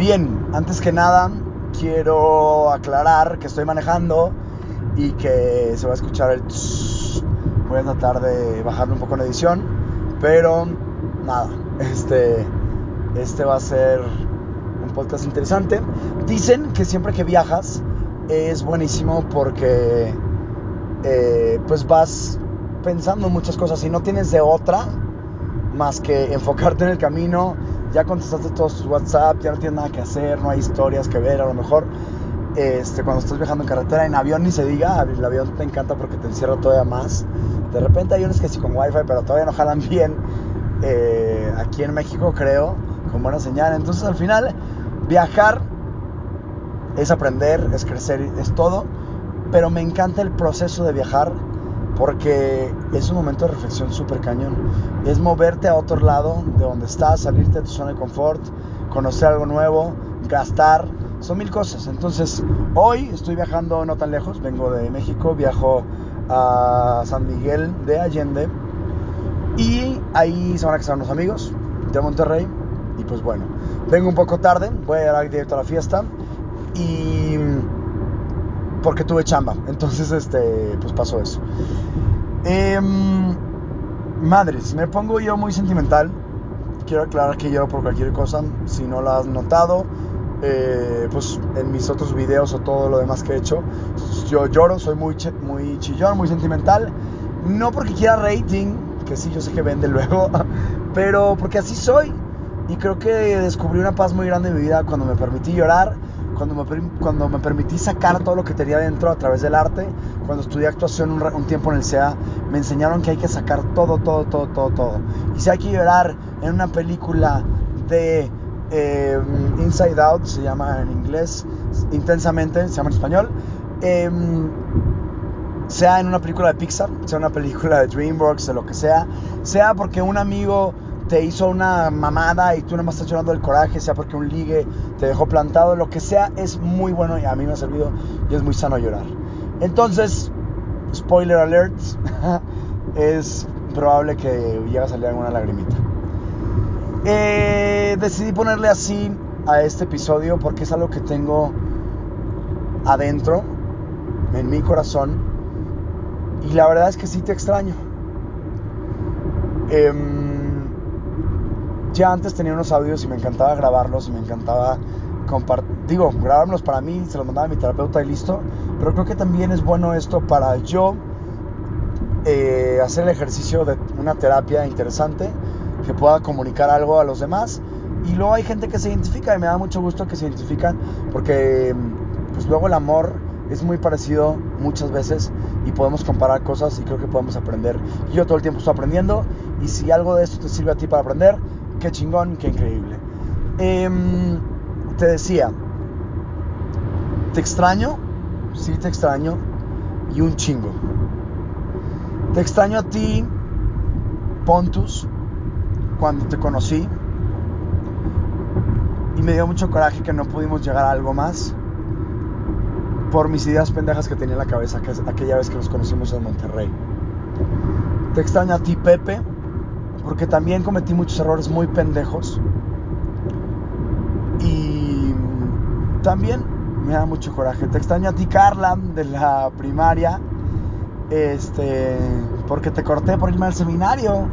Bien, antes que nada quiero aclarar que estoy manejando y que se va a escuchar el... Voy a tratar de bajarle un poco en edición, pero nada, este, este va a ser un podcast interesante. Dicen que siempre que viajas es buenísimo porque eh, pues vas pensando en muchas cosas y no tienes de otra más que enfocarte en el camino. Ya contestaste todos tus WhatsApp, ya no tienes nada que hacer, no hay historias que ver. A lo mejor este, cuando estás viajando en carretera, en avión ni se diga, el avión te encanta porque te encierra todavía más. De repente hay unos que sí con wifi, pero todavía no jalan bien. Eh, aquí en México creo, con buena señal. Entonces al final, viajar es aprender, es crecer, es todo. Pero me encanta el proceso de viajar porque es un momento de reflexión súper cañón. Es moverte a otro lado de donde estás, salirte de tu zona de confort, conocer algo nuevo, gastar, son mil cosas. Entonces, hoy estoy viajando no tan lejos, vengo de México, viajo a San Miguel de Allende y ahí se van a casar unos amigos de Monterrey y pues bueno, vengo un poco tarde, voy a ir directo a la fiesta y porque tuve chamba. Entonces, este, pues pasó eso. Eh, madres, me pongo yo muy sentimental. Quiero aclarar que lloro por cualquier cosa. Si no lo has notado, eh, pues en mis otros videos o todo lo demás que he hecho, yo lloro, soy muy, muy chillón, muy sentimental. No porque quiera rating, que sí, yo sé que vende luego, pero porque así soy. Y creo que descubrí una paz muy grande en mi vida cuando me permití llorar cuando me, cuando me permití sacar todo lo que tenía dentro a través del arte, cuando estudié actuación un, tiempo en el CEA, me enseñaron que hay que sacar todo, todo, todo, todo, todo. Y si hay que llorar en una película de em, Inside Out, se llama en inglés, intensamente, se llama en español, em, sea en una película de Pixar, sea una película de DreamWorks, de lo que sea, sea porque un amigo te hizo una mamada y tú nada más estás llorando del coraje, sea porque un ligue te dejó plantado, lo que sea, es muy bueno y a mí me ha servido y es muy sano llorar. Entonces, spoiler alert, es probable que llegue a salir alguna lagrimita. Eh, decidí ponerle así a este episodio porque es algo que tengo adentro, en mi corazón, y la verdad es que sí te extraño. Eh, ya antes tenía unos audios y me encantaba grabarlos y me encantaba compartir, digo, grabármelos para mí, se los mandaba a mi terapeuta y listo, pero creo que también es bueno esto para yo eh, hacer el ejercicio de una terapia interesante que pueda comunicar algo a los demás y luego hay gente que se identifica y me da mucho gusto que se identifican porque pues luego el amor es muy parecido muchas veces y podemos comparar cosas y creo que podemos aprender. Yo todo el tiempo estoy aprendiendo y si algo de esto te sirve a ti para aprender, qué chingón, qué increíble. Em, te decía, te extraño, sí te extraño, y un chingo. Te extraño a ti, Pontus, cuando te conocí, y me dio mucho coraje que no pudimos llegar a algo más por mis ideas pendejas que tenía en la cabeza aquella vez que nos conocimos en Monterrey. Te extraño a ti, Pepe, porque también cometí muchos errores muy pendejos. Y también me da mucho coraje. Te extraño a ti, Carla, de la primaria. Este, porque te corté por irme al seminario.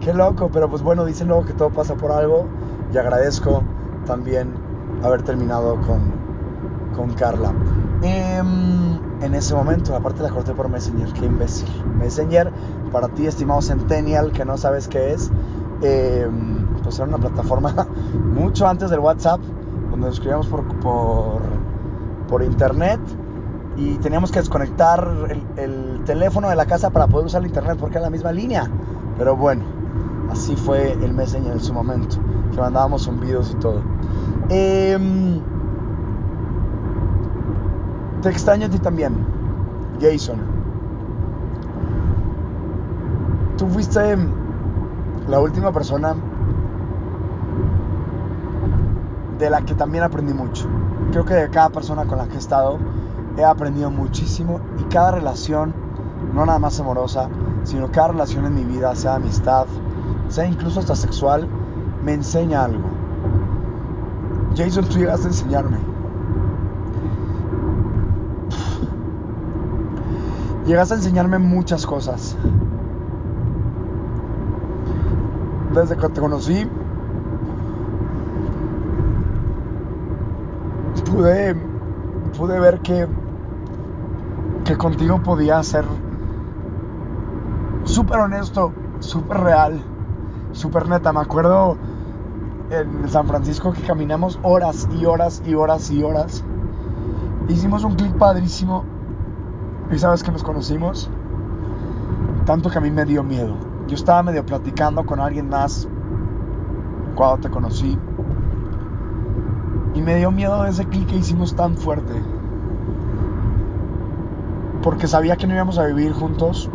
Qué loco, pero pues bueno, dicen luego que todo pasa por algo. Y agradezco también haber terminado con, con Carla. Em, en ese momento, aparte la corté por Messenger, qué imbécil. Messenger, para ti, estimado Centennial, que no sabes qué es, em, pues era una plataforma mucho antes del WhatsApp, donde nos escribíamos por, por, por internet y teníamos que desconectar el, el, teléfono de la casa para poder usar el internet porque era la misma línea. Pero bueno, así fue el Messenger en su momento, que mandábamos zumbidos y todo. Eh, te extraño a ti también, Jason. Tú fuiste la última persona de la que también aprendí mucho. Creo que de cada persona con la que he estado he aprendido muchísimo y cada relación, no nada más amorosa, sino cada relación en mi vida, sea amistad, sea incluso hasta sexual, me enseña algo. Jason, tú llegaste a enseñarme. Llegaste a enseñarme muchas cosas. Desde que te conocí, pude, pude ver que, que contigo podía ser súper honesto, súper real, súper neta. Me acuerdo en San Francisco que caminamos horas y horas y horas y horas. Hicimos un clic padrísimo. Y sabes que nos conocimos. Tanto que a mí me dio miedo. Yo estaba medio platicando con alguien más cuando te conocí. Y me dio miedo ese clic que hicimos tan fuerte. Porque sabía que no íbamos a vivir juntos.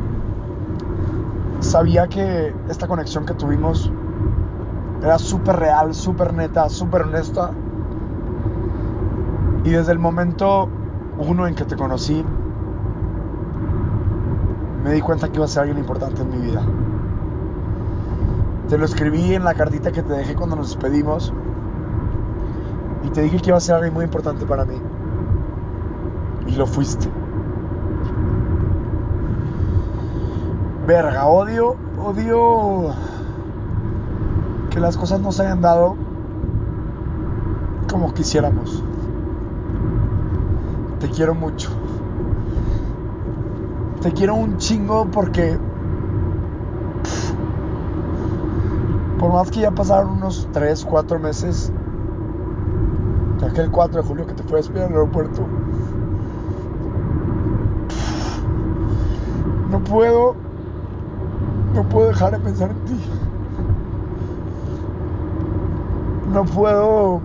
Sabía que esta conexión que tuvimos era súper real, súper neta, súper honesta. Y desde el momento uno en que te conocí, me di cuenta que iba a ser alguien importante en mi vida. Te lo escribí en la cartita que te dejé cuando nos despedimos. Y te dije que iba a ser alguien muy importante para mí. Y lo fuiste. Verga, odio, odio que las cosas no se hayan dado como quisiéramos. Te quiero mucho. Te quiero un chingo porque por más que ya pasaron unos 3, 4 meses de aquel 4 de julio que te fue a despedir al aeropuerto, no puedo, no puedo dejar de pensar en ti. no puedo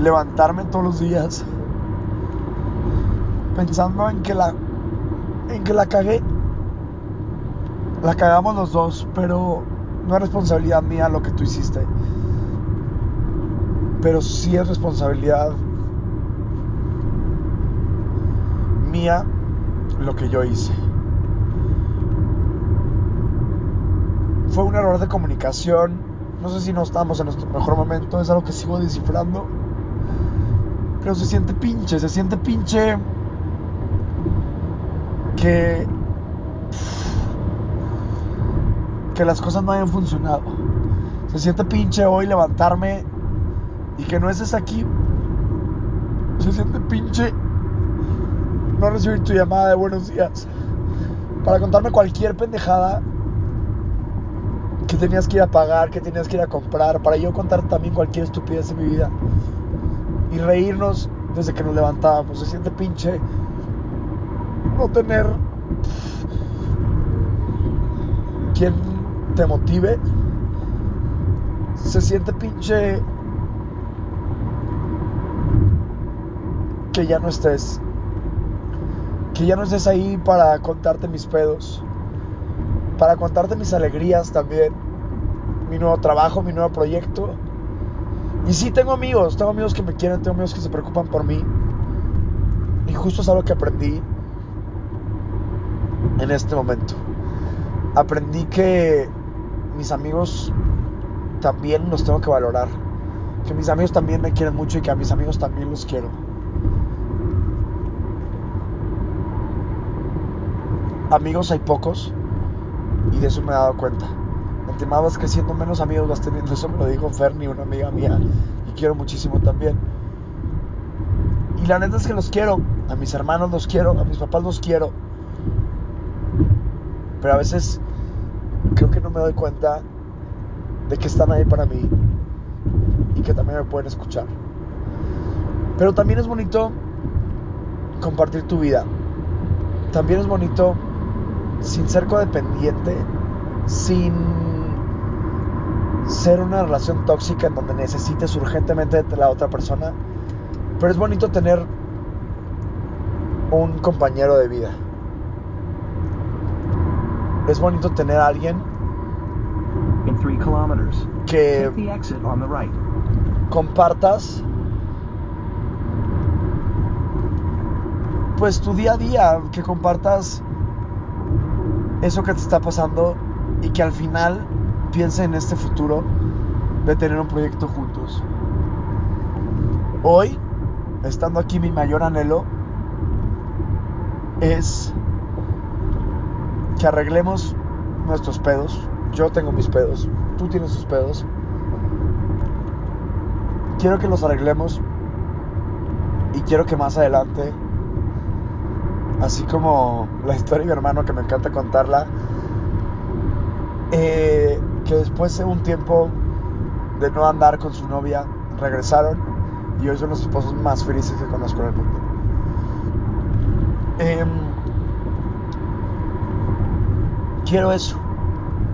levantarme todos los días pensando en que la que la cagué. La cagamos los dos, pero no es responsabilidad mía lo que tú hiciste. Pero sí es responsabilidad mía lo que yo hice. Fue un error de comunicación no sé si no estamos en nuestro mejor momento, es algo que sigo descifrando. Pero se siente pinche, se siente pinche que que las cosas no hayan funcionado. Se siente pinche hoy levantarme y que no estés aquí. Se siente pinche no recibir tu llamada de buenos días para contarme cualquier pendejada que tenías que ir a pagar, que tenías que ir a comprar, para yo contar también cualquier estupidez de mi vida. Y reírnos desde que nos levantábamos. Se siente pinche no tener quien te motive. Se siente pinche que ya no estés. Que ya no estés ahí para contarte mis pedos para contarte mis alegrías también, mi nuevo trabajo, mi nuevo proyecto. Y sí, tengo amigos, tengo amigos que me quieren, tengo amigos que se preocupan por mí. Y justo es algo que aprendí en este momento. Aprendí que mis amigos también los tengo que valorar. Que mis amigos también me quieren mucho y que a mis amigos también los quiero. Amigos hay pocos, y de eso me he dado cuenta. Entre más vas creciendo, menos amigos vas teniendo. Eso me lo dijo Fernie, una amiga mía. Y quiero muchísimo también. Y la neta es que los quiero. A mis hermanos los quiero. A mis papás los quiero. Pero a veces creo que no me doy cuenta de que están ahí para mí. Y que también me pueden escuchar. Pero también es bonito compartir tu vida. También es bonito sin ser codependiente, sin ser una relación tóxica en donde necesites urgentemente de la otra persona. Pero es bonito tener un compañero de vida. Es bonito tener a alguien que compartas pues tu día a día, que compartas eso que te está pasando y que al final piense en este futuro de tener un proyecto juntos. Hoy, estando aquí, mi mayor anhelo es arreglemos nuestros pedos. Yo tengo mis pedos, tú tienes tus pedos. Quiero que los arreglemos y quiero que más adelante, así como la historia de mi hermano que me encanta contarla, eh, que después de un tiempo de no andar con su novia, regresaron y hoy son los esposos más felices que conozco en el mundo. Em, quiero eso.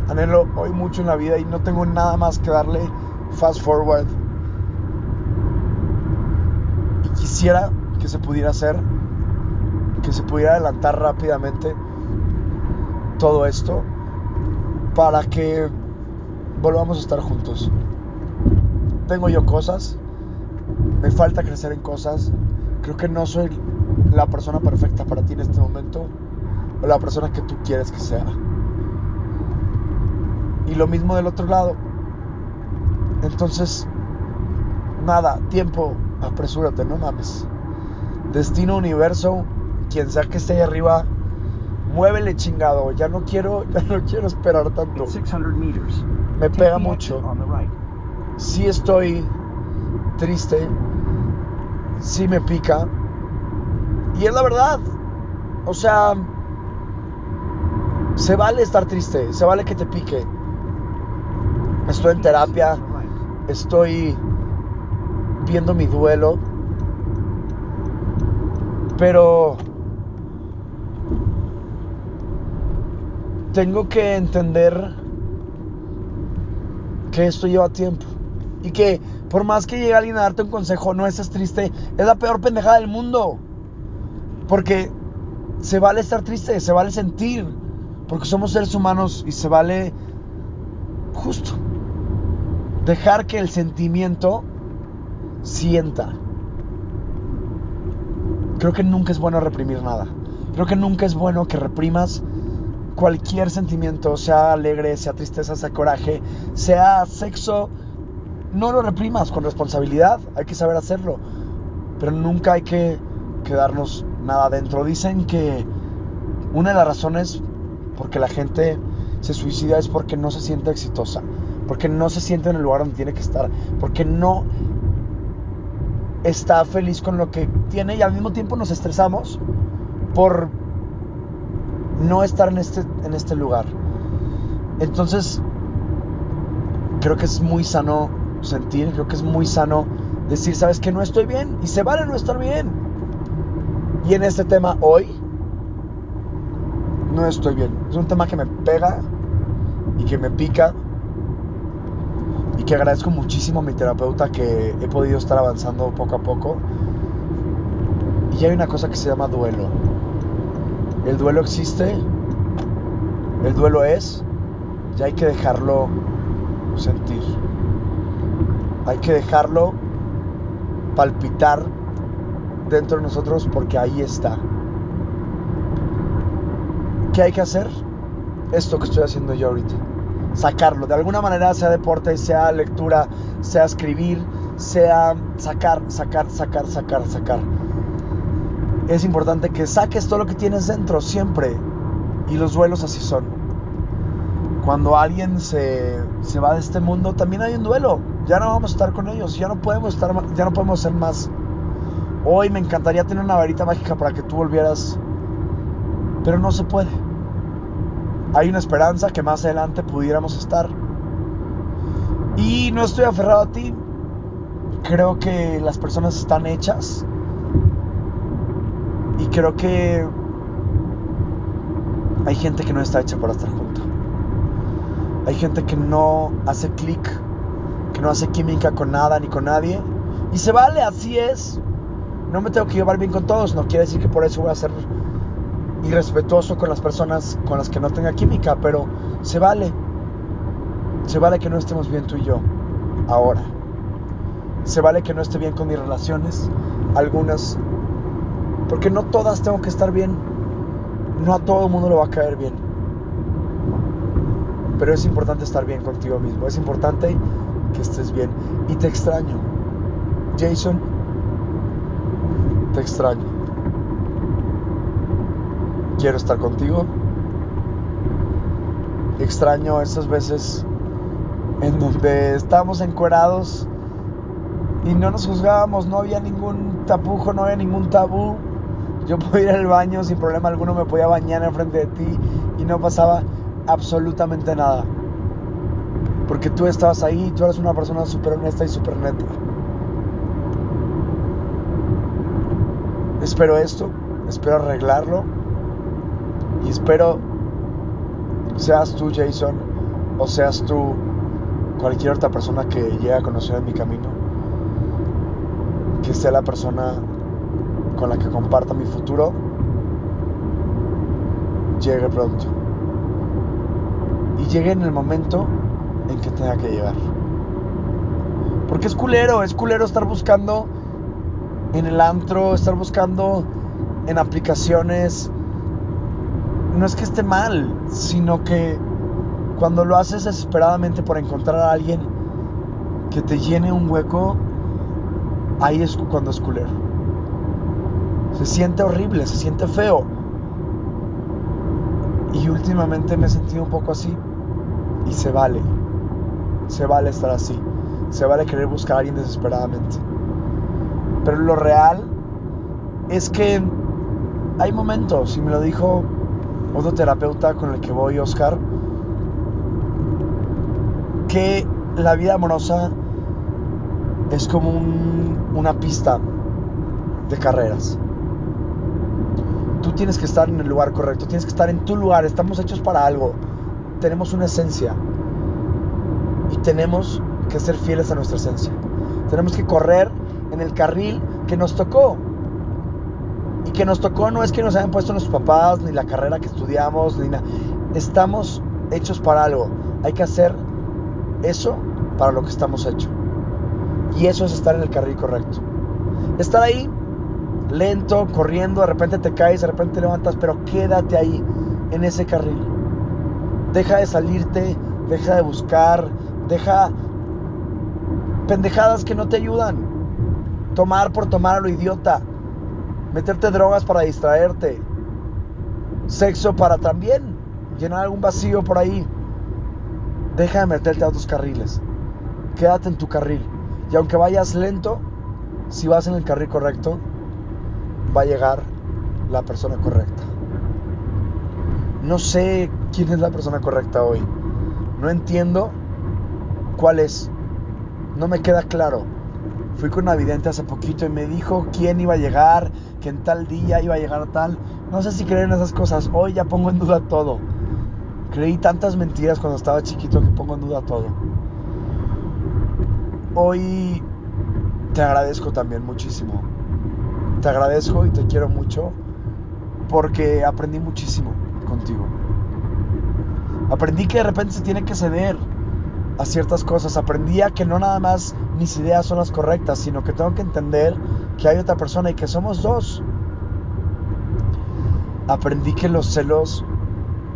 Anhelo hoy mucho en la vida y no tengo nada más que darle fast forward. Y quisiera que se pudiera hacer, que se pudiera adelantar rápidamente todo esto para que volvamos a estar juntos. Tengo yo cosas, me falta crecer en cosas, creo que no soy la persona perfecta para ti en este momento o la persona que tú quieres que sea. Y lo mismo del otro lado. Entonces, nada, tiempo, apresúrate, no mames. Destino, universo, quien sea que esté ahí arriba, muévele chingado. Ya no quiero, ya no quiero esperar tanto. Me pega mucho. Sí estoy triste, sí me pica. Y es la verdad. O sea, se vale estar triste, se vale que te pique. Estoy en terapia, estoy viendo mi duelo, pero tengo que entender que esto lleva tiempo y que por más que llegue alguien a darte un consejo, no estés triste, es la peor pendejada del mundo. Porque se vale estar triste, se vale sentir, porque somos seres humanos y se vale justo dejar que el sentimiento sienta. Creo que nunca es bueno reprimir nada. Creo que nunca es bueno que reprimas cualquier sentimiento, sea alegre, sea tristeza, sea coraje, sea sexo. No lo reprimas con responsabilidad, hay que saber hacerlo. Pero nunca hay que quedarnos nada adentro. Dicen que una de las razones por que la gente se suicida es porque no se siente exitosa, porque no se siente en el lugar donde tiene que estar, porque no está feliz con lo que tiene y al mismo tiempo nos estresamos por no estar en este, en este lugar. Entonces, creo que es muy sano sentir, creo que es muy sano decir, sabes que no estoy bien y se vale no estar bien. Y en este tema hoy, no estoy bien. Es un tema que me pega y que me pica que agradezco muchísimo a mi terapeuta que he podido estar avanzando poco a poco. Y hay una cosa que se llama duelo. El duelo existe, el duelo es, y hay que dejarlo sentir. Hay que dejarlo palpitar dentro de nosotros porque ahí está. ¿Qué hay que hacer? Esto que estoy haciendo yo ahorita. Sacarlo. De alguna manera, sea deporte, sea lectura, sea escribir, sea sacar, sacar, sacar, sacar, sacar. Es importante que saques todo lo que tienes dentro siempre. Y los duelos así son. Cuando alguien se, se va de este mundo, también hay un duelo. Ya no vamos a estar con ellos. Ya no podemos estar, ya no podemos ser más. Hoy me encantaría tener una varita mágica para que tú volvieras. Pero no se puede. Hay una esperanza que más adelante pudiéramos estar. Y no estoy aferrado a ti. Creo que las personas están hechas. Y creo que hay gente que no está hecha para estar junto. Hay gente que no hace clic, que no hace química con nada ni con nadie. Y se vale, así es. No me tengo que llevar bien con todos. No quiere decir que por eso voy a ser irrespetuoso con las personas con las que no tenga química, pero se vale. Se vale que no estemos bien tú y yo ahora. Se vale que no esté bien con mis relaciones, algunas, porque no todas tengo que estar bien. No a todo el mundo le va a caer bien. Pero es importante estar bien contigo mismo. Es importante que estés bien. Y te extraño. Jason, Te extraño. Quiero estar contigo. Extraño esas veces en donde estábamos encuerados y no nos juzgábamos, no había ningún tapujo, no había ningún tabú. Yo podía ir al baño sin problema alguno, me podía bañar enfrente de ti y no pasaba absolutamente nada. Porque tú estabas ahí, tú eres una persona súper honesta y súper neta. Espero esto, espero arreglarlo y espero seas tú Jason o seas tú cualquier otra persona que llegue a conocer en mi camino, que sea la persona con la que comparta mi futuro, llegue pronto. Y llegue en el momento en que tenga que llegar. Porque es culero, es culero estar buscando en el antro, estar buscando en aplicaciones. No es que esté mal, sino que cuando lo haces desesperadamente por encontrar a alguien que te llene un hueco, ahí es cuando es culero. Se siente horrible, se siente feo. Y últimamente me he sentido un poco así. Y se vale. Se vale estar así. Se vale querer buscar a alguien desesperadamente. Pero lo real es que hay momentos, y me lo dijo otro terapeuta con el que voy, Oscar, que la vida amorosa es como una pista de carreras. Tú tienes que estar en el lugar correcto, tienes que estar en tu lugar, estamos hechos para algo, tenemos una esencia y tenemos que ser fieles a nuestra esencia. Tenemos que correr en el carril que nos tocó. Y que nos tocó no es que nos hayan puesto nuestros papás, ni la carrera que estudiamos, ni nada. Estamos hechos para algo. Hay que hacer eso para lo que estamos hechos. Y eso es estar en el carril correcto. Estar ahí, lento, corriendo, de repente te caes, de repente te levantas, pero quédate ahí, en ese carril. Deja de salirte, deja de buscar, deja pendejadas que no te ayudan. Tomar por tomar a lo idiota. Meterte drogas para distraerte. Sexo para también llenar algún vacío por ahí. Deja de meterte a otros carriles. Quédate en tu carril. Y aunque vayas lento, si vas en el carril correcto, va a llegar la persona correcta. No sé quién es la persona correcta hoy. No entiendo cuál es. No me queda claro. Fui con una vidente hace poquito y me dijo quién iba a llegar, que en tal día iba a llegar tal. No sé si creer en esas cosas. Hoy ya pongo en duda todo. Creí tantas mentiras cuando estaba chiquito que pongo en duda todo. Hoy te agradezco también muchísimo. Te agradezco y te quiero mucho porque aprendí muchísimo contigo. Aprendí que de repente se tiene que ceder a ciertas cosas. Aprendí a que no nada más mis ideas son las correctas, sino que tengo que entender que hay otra persona y que somos dos. Aprendí que los celos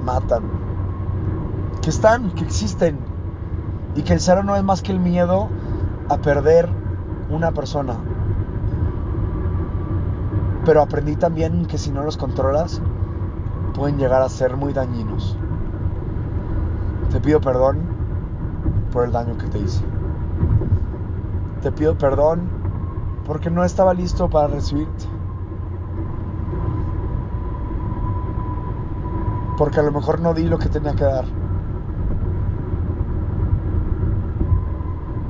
matan, que están, que existen, y que el cero no es más que el miedo a perder una persona. Pero aprendí también que si no los controlas, pueden llegar a ser muy dañinos. Te pido perdón por el daño que te hice. Te pido perdón porque no estaba listo para recibirte. Porque a lo mejor no di lo que tenía que dar.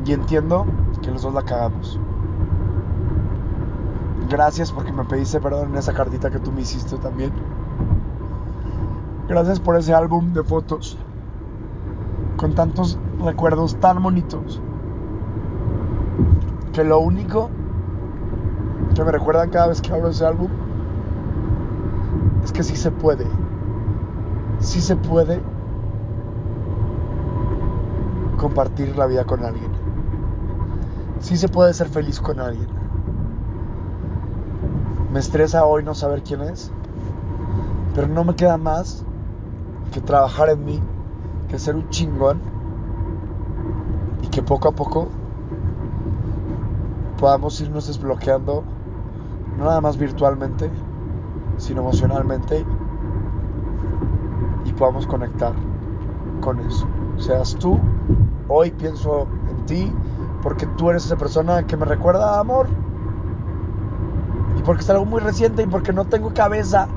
Y entiendo que los dos la cagamos. Gracias porque me pediste perdón en esa cartita que tú me hiciste también. Gracias por ese álbum de fotos con tantos recuerdos tan bonitos que lo único que me recuerdan cada vez que abro ese álbum es que sí se puede, sí se puede compartir la vida con alguien, sí se puede ser feliz con alguien. Me estresa hoy no saber quién es, pero no me queda más que trabajar en mí que ser un chingón y que poco a poco podamos irnos desbloqueando no nada más virtualmente, sino emocionalmente, y podamos conectar con eso. Seas tú, hoy pienso en ti, porque tú eres esa persona que me recuerda amor, y porque es algo muy reciente, y porque no tengo cabeza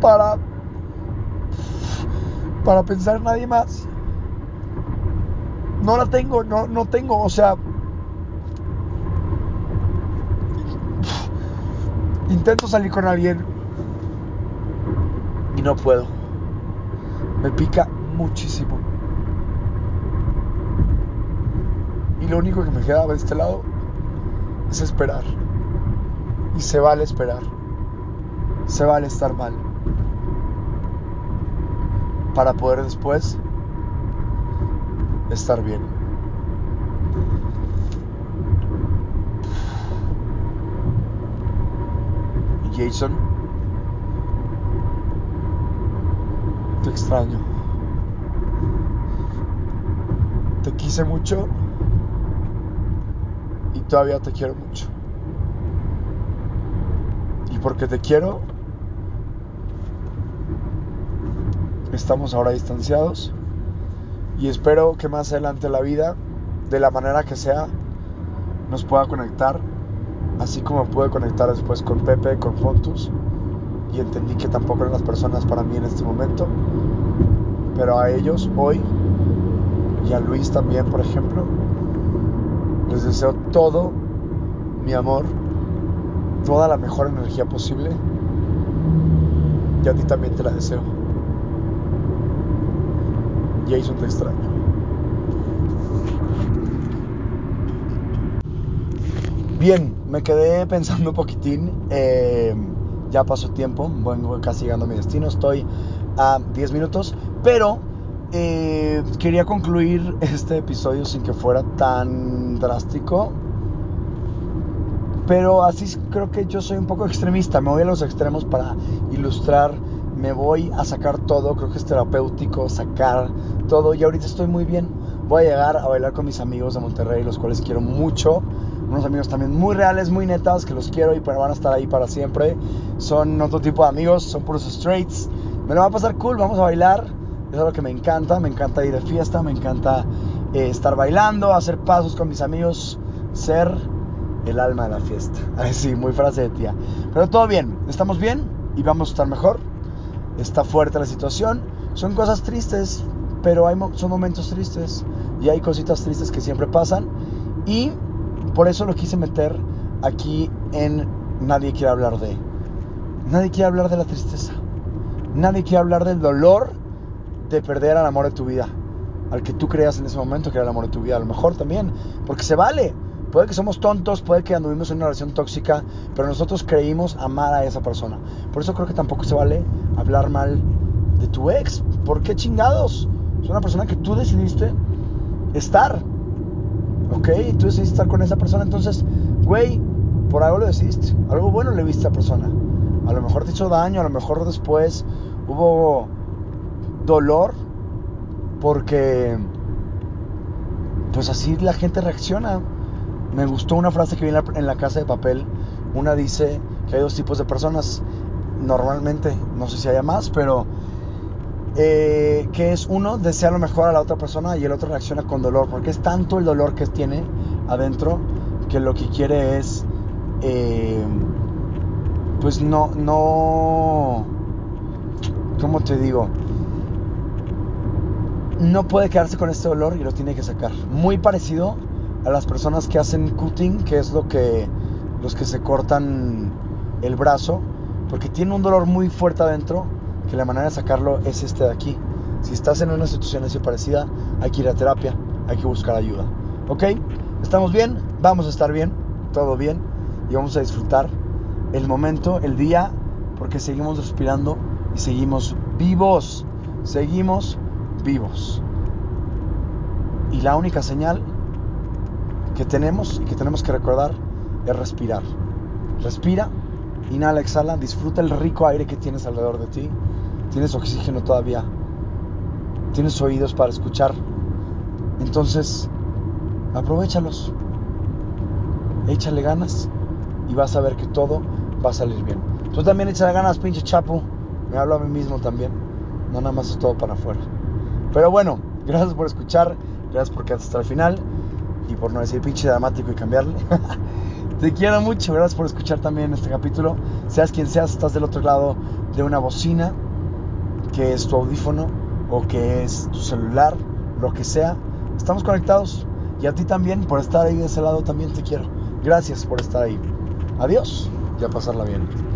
para, para pensar en nadie más. No la tengo, no, no tengo, o sea, intento salir con alguien y no puedo. Me pica muchísimo. Y lo único que me queda de este lado es esperar. Y se vale esperar. Se vale estar mal. Para poder después estar bien. Jason, te extraño. Te quise mucho y todavía te quiero mucho. Y porque te quiero, estamos ahora distanciados y espero que más adelante la vida, de la manera que sea, nos pueda conectar así como pude conectar después con Pepe, con Fontus, y entendí que tampoco eran las personas para mí en este momento, pero a ellos hoy, y a Luis también, por ejemplo, les deseo todo mi amor, toda la mejor energía posible, y a ti también te la deseo. Jason te extraño. Bien, me quedé pensando un poquitín. Eh, ya pasó tiempo, vengo casi llegando a mi destino. Estoy a 10 minutos, pero eh, quería concluir este episodio sin que fuera tan drástico. Pero así creo que yo soy un poco extremista. Me voy a los extremos para ilustrar. Me voy a sacar todo. Creo que es terapéutico sacar todo. Y ahorita estoy muy bien. Voy a llegar a bailar con mis amigos de Monterrey, los cuales quiero mucho unos amigos también muy reales, muy netas, que los quiero y van a estar ahí para siempre. Son otro tipo de amigos, son puros straights. Me lo va a pasar cool, vamos a bailar. Es algo que me encanta, me encanta ir de fiesta, me encanta eh, estar bailando, hacer pasos con mis amigos, ser el alma de la fiesta. Así, muy frase de tía. Pero todo bien, estamos bien y vamos a estar mejor. Está fuerte la situación. Son cosas tristes, pero hay, son momentos tristes y hay cositas tristes que siempre pasan. Y por eso lo quise meter aquí en Nadie quiere hablar de. Nadie quiere hablar de la tristeza. Nadie quiere hablar del dolor de perder al amor de tu vida. Al que tú creas en ese momento que era el amor de tu vida. A lo mejor también. Porque se vale. Puede que somos tontos, puede que anduvimos en una relación tóxica, pero nosotros creímos amar a esa persona. Por eso creo que tampoco se vale hablar mal de tu ex. ¿Por qué chingados? Es una persona que tú decidiste estar. ¿Ok? Tú decidiste estar con esa persona, entonces, güey, por algo lo decidiste, algo bueno le viste a esa persona. A lo mejor te hizo daño, a lo mejor después hubo dolor, porque pues así la gente reacciona. Me gustó una frase que vi en la, casa de papel. Una dice que hay dos tipos de personas. Normalmente, no sé si haya más, pero eh, que es uno desea lo mejor a la otra persona y el otro reacciona con dolor, porque es tanto el dolor que tiene adentro que lo que quiere es, eh, pues no, no, ¿cómo te digo? No puede quedarse con este dolor y lo tiene que sacar. Muy parecido a las personas que hacen cutting, que es lo que los que se cortan el brazo, porque tiene un dolor muy fuerte adentro que la manera de sacarlo es este de aquí. Si estás en una situación así parecida, hay que ir a terapia, hay que buscar ayuda. ¿Ok? ¿Estamos bien? Vamos a estar bien, todo bien, y vamos a disfrutar el momento, el día, porque seguimos respirando y seguimos vivos, seguimos vivos. Y la única señal que tenemos y que tenemos que recordar es respirar. Respira, inhala, exhala, disfruta el rico aire que tienes alrededor de ti tienes oxígeno todavía, tienes oídos para escuchar. Entonces, aprovechalos, échale ganas y vas a ver que todo va a salir bien. Tú también echa ganas, pinche chapo. Me hablo a mí mismo también. No nada más es todo para afuera. Pero bueno, gracias por escuchar, gracias por quedarte hasta el final y por no decir pinche dramático y cambiarle. Te quiero mucho, gracias por escuchar también este capítulo. Seas quien seas, estás del otro lado de una bocina, que es tu audífono o que es tu celular, lo que sea. Estamos conectados y a ti también por estar ahí de ese lado también te quiero. Gracias por estar ahí. Adiós y a pasarla bien.